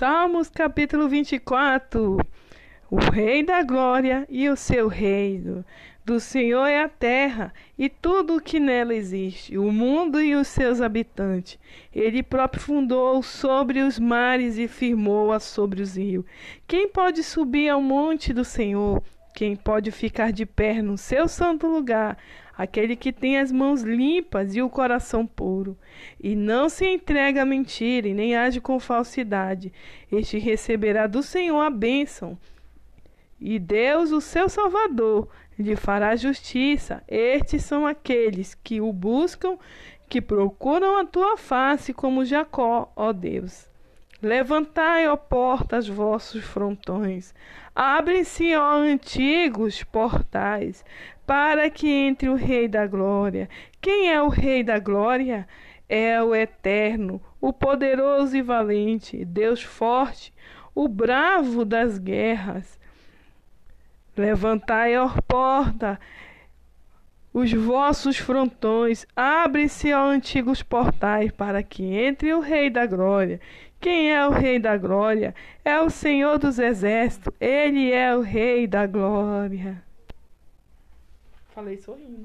Salmos capítulo 24. O Rei da Glória e o seu reino. Do Senhor é a terra e tudo o que nela existe, o mundo e os seus habitantes. Ele próprio fundou sobre os mares e firmou-a sobre os rios. Quem pode subir ao monte do Senhor? Quem pode ficar de pé no seu santo lugar? Aquele que tem as mãos limpas e o coração puro, e não se entrega à mentira e nem age com falsidade. Este receberá do Senhor a bênção. E Deus, o seu Salvador, lhe fará justiça. Estes são aqueles que o buscam, que procuram a tua face, como Jacó, ó Deus. Levantai, ó portas, vossos frontões. Abrem-se, ó antigos portais, para que entre o Rei da Glória. Quem é o Rei da Glória? É o Eterno, o poderoso e valente, Deus forte, o bravo das guerras. Levantai, ó porta, os vossos frontões, abre-se, ó antigos portais, para que entre o Rei da Glória. Quem é o Rei da Glória? É o Senhor dos Exércitos, ele é o Rei da Glória. Falei sorrindo.